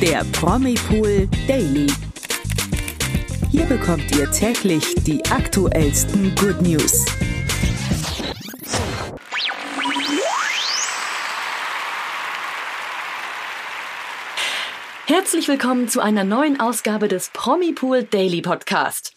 der Promipool Daily. Hier bekommt ihr täglich die aktuellsten Good News. Herzlich willkommen zu einer neuen Ausgabe des Promipool Daily Podcast.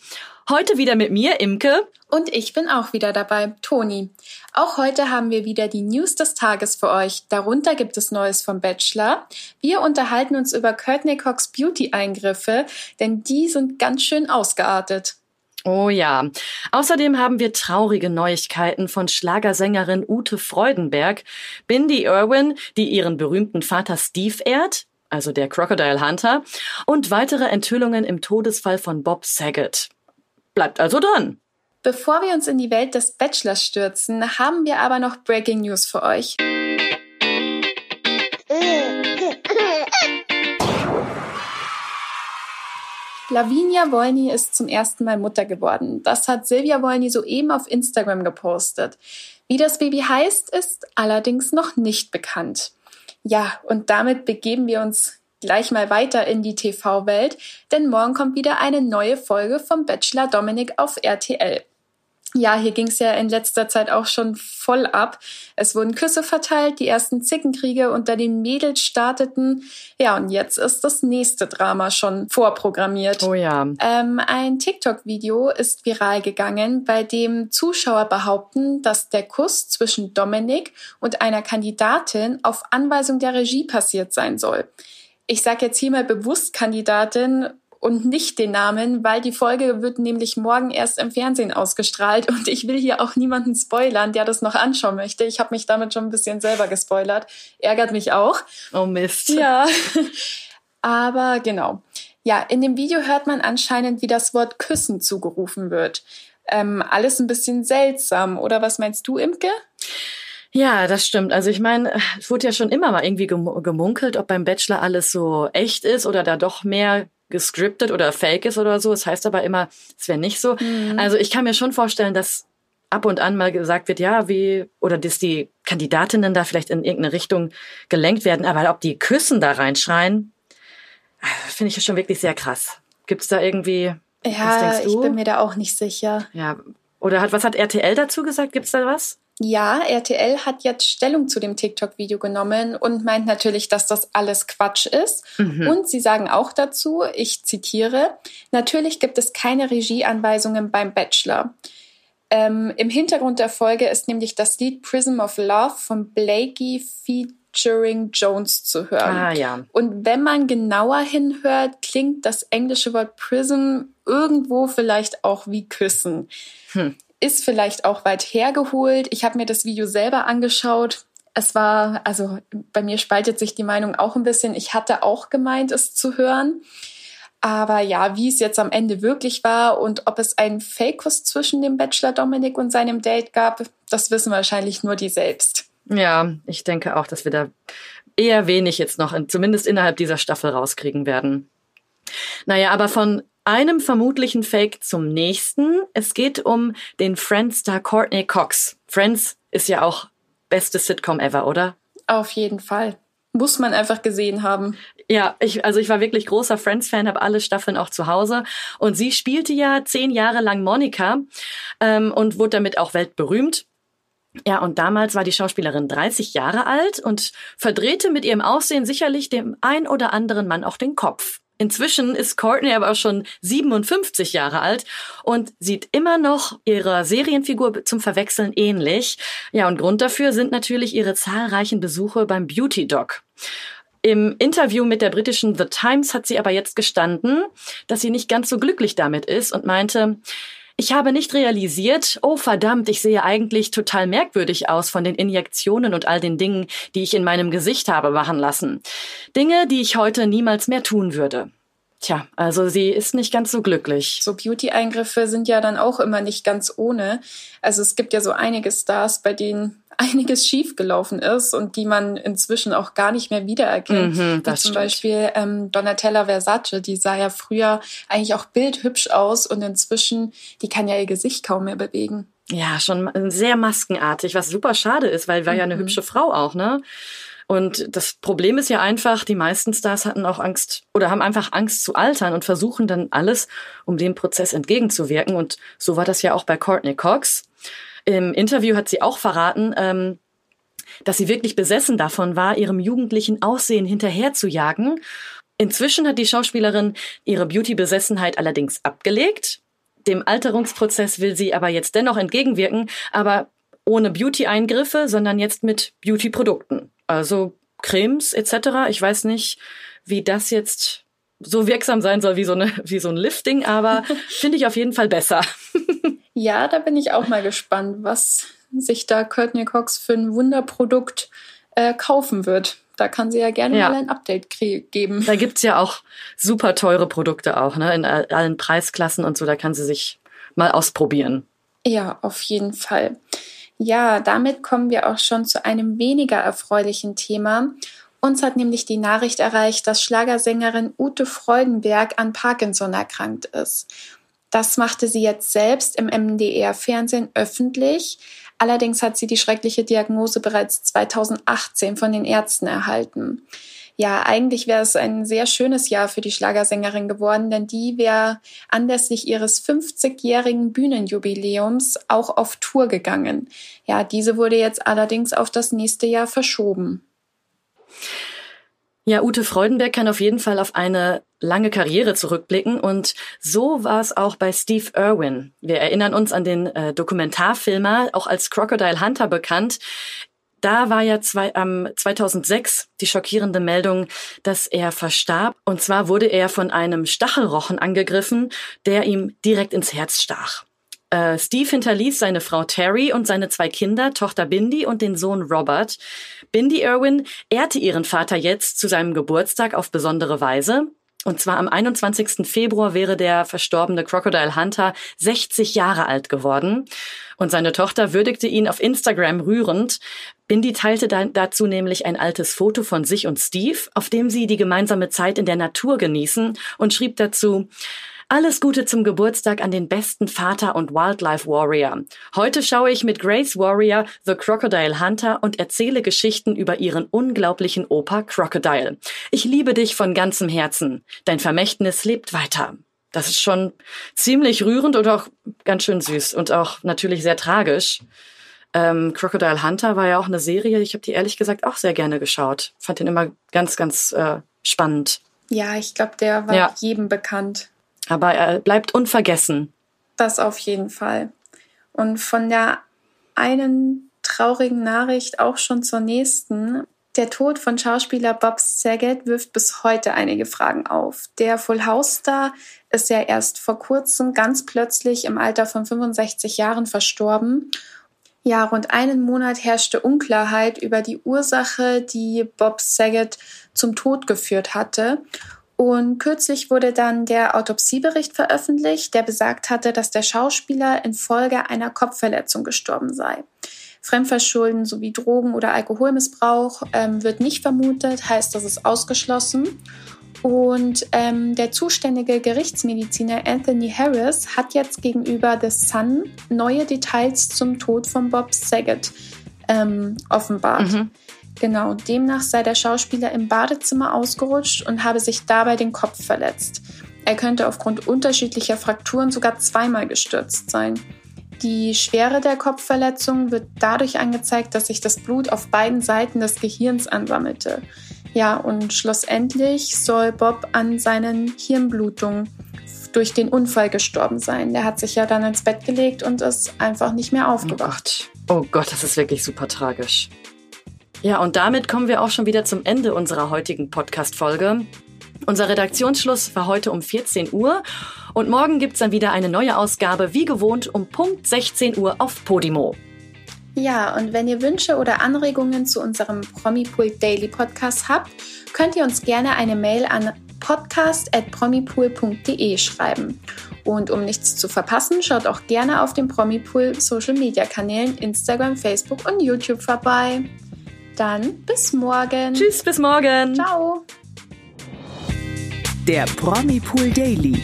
Heute wieder mit mir, Imke. Und ich bin auch wieder dabei, Toni. Auch heute haben wir wieder die News des Tages für euch. Darunter gibt es Neues vom Bachelor. Wir unterhalten uns über Courtney Cox Beauty-Eingriffe, denn die sind ganz schön ausgeartet. Oh ja. Außerdem haben wir traurige Neuigkeiten von Schlagersängerin Ute Freudenberg, Bindi Irwin, die ihren berühmten Vater Steve ehrt, also der Crocodile Hunter, und weitere Enthüllungen im Todesfall von Bob Saget. Bleibt also dran. Bevor wir uns in die Welt des Bachelors stürzen, haben wir aber noch Breaking News für euch. Lavinia Wolny ist zum ersten Mal Mutter geworden. Das hat Silvia Wolny soeben auf Instagram gepostet. Wie das Baby heißt, ist allerdings noch nicht bekannt. Ja, und damit begeben wir uns gleich mal weiter in die TV-Welt, denn morgen kommt wieder eine neue Folge vom Bachelor Dominik auf RTL. Ja, hier ging es ja in letzter Zeit auch schon voll ab. Es wurden Küsse verteilt, die ersten Zickenkriege unter den Mädels starteten. Ja, und jetzt ist das nächste Drama schon vorprogrammiert. Oh ja. Ähm, ein TikTok-Video ist viral gegangen, bei dem Zuschauer behaupten, dass der Kuss zwischen Dominik und einer Kandidatin auf Anweisung der Regie passiert sein soll. Ich sage jetzt hier mal bewusst Kandidatin und nicht den Namen, weil die Folge wird nämlich morgen erst im Fernsehen ausgestrahlt und ich will hier auch niemanden spoilern, der das noch anschauen möchte. Ich habe mich damit schon ein bisschen selber gespoilert. Ärgert mich auch. Oh Mist. Ja. Aber genau. Ja, in dem Video hört man anscheinend, wie das Wort küssen zugerufen wird. Ähm, alles ein bisschen seltsam, oder was meinst du, Imke? Ja, das stimmt. Also ich meine, es wurde ja schon immer mal irgendwie gemunkelt, ob beim Bachelor alles so echt ist oder da doch mehr gescriptet oder fake ist oder so. Es das heißt aber immer, es wäre nicht so. Mhm. Also ich kann mir schon vorstellen, dass ab und an mal gesagt wird, ja, wie, oder dass die Kandidatinnen da vielleicht in irgendeine Richtung gelenkt werden, aber ob die Küssen da reinschreien, finde ich schon wirklich sehr krass. Gibt's da irgendwie, ja, ich bin mir da auch nicht sicher. Ja, oder hat, was hat RTL dazu gesagt? Gibt's da was? Ja, RTL hat jetzt Stellung zu dem TikTok-Video genommen und meint natürlich, dass das alles Quatsch ist. Mhm. Und sie sagen auch dazu, ich zitiere, natürlich gibt es keine Regieanweisungen beim Bachelor. Ähm, Im Hintergrund der Folge ist nämlich das Lied Prism of Love von Blakey featuring Jones zu hören. Ah, ja. Und wenn man genauer hinhört, klingt das englische Wort Prism irgendwo vielleicht auch wie Küssen. Hm ist vielleicht auch weit hergeholt. Ich habe mir das Video selber angeschaut. Es war, also bei mir spaltet sich die Meinung auch ein bisschen. Ich hatte auch gemeint, es zu hören. Aber ja, wie es jetzt am Ende wirklich war und ob es einen Fake-Kuss zwischen dem Bachelor Dominik und seinem Date gab, das wissen wahrscheinlich nur die selbst. Ja, ich denke auch, dass wir da eher wenig jetzt noch, zumindest innerhalb dieser Staffel rauskriegen werden. Naja, aber von einem vermutlichen Fake zum nächsten. Es geht um den Friends-Star Courtney Cox. Friends ist ja auch beste Sitcom ever, oder? Auf jeden Fall. Muss man einfach gesehen haben. Ja, ich, also ich war wirklich großer Friends-Fan, habe alle Staffeln auch zu Hause. Und sie spielte ja zehn Jahre lang Monika ähm, und wurde damit auch weltberühmt. Ja, und damals war die Schauspielerin 30 Jahre alt und verdrehte mit ihrem Aussehen sicherlich dem ein oder anderen Mann auch den Kopf. Inzwischen ist Courtney aber auch schon 57 Jahre alt und sieht immer noch ihrer Serienfigur zum Verwechseln ähnlich. Ja, und Grund dafür sind natürlich ihre zahlreichen Besuche beim Beauty Doc. Im Interview mit der britischen The Times hat sie aber jetzt gestanden, dass sie nicht ganz so glücklich damit ist und meinte, ich habe nicht realisiert, oh verdammt, ich sehe eigentlich total merkwürdig aus von den Injektionen und all den Dingen, die ich in meinem Gesicht habe machen lassen. Dinge, die ich heute niemals mehr tun würde. Tja, also sie ist nicht ganz so glücklich. So Beauty-Eingriffe sind ja dann auch immer nicht ganz ohne. Also es gibt ja so einige Stars, bei denen einiges schiefgelaufen ist und die man inzwischen auch gar nicht mehr wiedererkennt. Mhm, Wie zum Beispiel ähm, Donatella Versace, die sah ja früher eigentlich auch bildhübsch aus und inzwischen, die kann ja ihr Gesicht kaum mehr bewegen. Ja, schon sehr maskenartig, was super schade ist, weil war mhm. ja eine mhm. hübsche Frau auch, ne? Und das Problem ist ja einfach, die meisten Stars hatten auch Angst oder haben einfach Angst zu altern und versuchen dann alles, um dem Prozess entgegenzuwirken. Und so war das ja auch bei Courtney Cox. Im Interview hat sie auch verraten, ähm, dass sie wirklich besessen davon war, ihrem jugendlichen Aussehen hinterherzujagen. Inzwischen hat die Schauspielerin ihre Beauty-Besessenheit allerdings abgelegt. Dem Alterungsprozess will sie aber jetzt dennoch entgegenwirken, aber ohne Beauty-Eingriffe, sondern jetzt mit Beauty-Produkten. Also Cremes etc. Ich weiß nicht, wie das jetzt so wirksam sein soll wie so, eine, wie so ein Lifting, aber finde ich auf jeden Fall besser. ja, da bin ich auch mal gespannt, was sich da Courtney Cox für ein Wunderprodukt äh, kaufen wird. Da kann sie ja gerne ja. mal ein Update geben. Da gibt's ja auch super teure Produkte auch, ne? In allen Preisklassen und so, da kann sie sich mal ausprobieren. Ja, auf jeden Fall. Ja, damit kommen wir auch schon zu einem weniger erfreulichen Thema. Uns hat nämlich die Nachricht erreicht, dass Schlagersängerin Ute Freudenberg an Parkinson erkrankt ist. Das machte sie jetzt selbst im MDR-Fernsehen öffentlich. Allerdings hat sie die schreckliche Diagnose bereits 2018 von den Ärzten erhalten. Ja, eigentlich wäre es ein sehr schönes Jahr für die Schlagersängerin geworden, denn die wäre anlässlich ihres 50-jährigen Bühnenjubiläums auch auf Tour gegangen. Ja, diese wurde jetzt allerdings auf das nächste Jahr verschoben. Ja, Ute Freudenberg kann auf jeden Fall auf eine lange Karriere zurückblicken und so war es auch bei Steve Irwin. Wir erinnern uns an den äh, Dokumentarfilmer, auch als Crocodile Hunter bekannt. Da war ja zwei, ähm, 2006 die schockierende Meldung, dass er verstarb. Und zwar wurde er von einem Stachelrochen angegriffen, der ihm direkt ins Herz stach. Äh, Steve hinterließ seine Frau Terry und seine zwei Kinder, Tochter Bindi und den Sohn Robert. Bindi Irwin ehrte ihren Vater jetzt zu seinem Geburtstag auf besondere Weise. Und zwar am 21. Februar wäre der verstorbene Crocodile Hunter 60 Jahre alt geworden. Und seine Tochter würdigte ihn auf Instagram rührend. Bindi teilte dazu nämlich ein altes Foto von sich und Steve, auf dem sie die gemeinsame Zeit in der Natur genießen und schrieb dazu, alles Gute zum Geburtstag an den besten Vater und Wildlife Warrior. Heute schaue ich mit Grace Warrior The Crocodile Hunter und erzähle Geschichten über ihren unglaublichen Opa Crocodile. Ich liebe dich von ganzem Herzen. Dein Vermächtnis lebt weiter. Das ist schon ziemlich rührend und auch ganz schön süß und auch natürlich sehr tragisch. Ähm, Crocodile Hunter war ja auch eine Serie, ich habe die ehrlich gesagt auch sehr gerne geschaut. Fand den immer ganz, ganz äh, spannend. Ja, ich glaube, der war ja. jedem bekannt. Aber er bleibt unvergessen. Das auf jeden Fall. Und von der einen traurigen Nachricht auch schon zur nächsten. Der Tod von Schauspieler Bob Saget wirft bis heute einige Fragen auf. Der Full House Star ist ja erst vor kurzem ganz plötzlich im Alter von 65 Jahren verstorben. Ja, rund einen Monat herrschte Unklarheit über die Ursache, die Bob Saget zum Tod geführt hatte. Und kürzlich wurde dann der Autopsiebericht veröffentlicht, der besagt hatte, dass der Schauspieler infolge einer Kopfverletzung gestorben sei. Fremdverschulden sowie Drogen- oder Alkoholmissbrauch ähm, wird nicht vermutet, heißt, das ist ausgeschlossen. Und ähm, der zuständige Gerichtsmediziner Anthony Harris hat jetzt gegenüber The Sun neue Details zum Tod von Bob Saget ähm, offenbart. Mhm. Genau, demnach sei der Schauspieler im Badezimmer ausgerutscht und habe sich dabei den Kopf verletzt. Er könnte aufgrund unterschiedlicher Frakturen sogar zweimal gestürzt sein. Die Schwere der Kopfverletzung wird dadurch angezeigt, dass sich das Blut auf beiden Seiten des Gehirns ansammelte. Ja, und schlussendlich soll Bob an seinen Hirnblutungen durch den Unfall gestorben sein. Der hat sich ja dann ins Bett gelegt und ist einfach nicht mehr aufgewacht. Oh Gott, oh Gott das ist wirklich super tragisch. Ja, und damit kommen wir auch schon wieder zum Ende unserer heutigen Podcast-Folge. Unser Redaktionsschluss war heute um 14 Uhr und morgen gibt's dann wieder eine neue Ausgabe, wie gewohnt, um Punkt 16 Uhr auf Podimo. Ja, und wenn ihr Wünsche oder Anregungen zu unserem Promipool Daily Podcast habt, könnt ihr uns gerne eine Mail an podcast.promipool.de schreiben. Und um nichts zu verpassen, schaut auch gerne auf den Promipool Social Media Kanälen Instagram, Facebook und YouTube vorbei. Dann bis morgen. Tschüss, bis morgen. Ciao. Der Promi Pool Daily.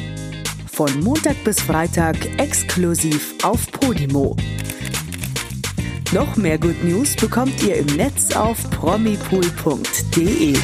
Von Montag bis Freitag exklusiv auf Podimo. Noch mehr Good News bekommt ihr im Netz auf promipool.de.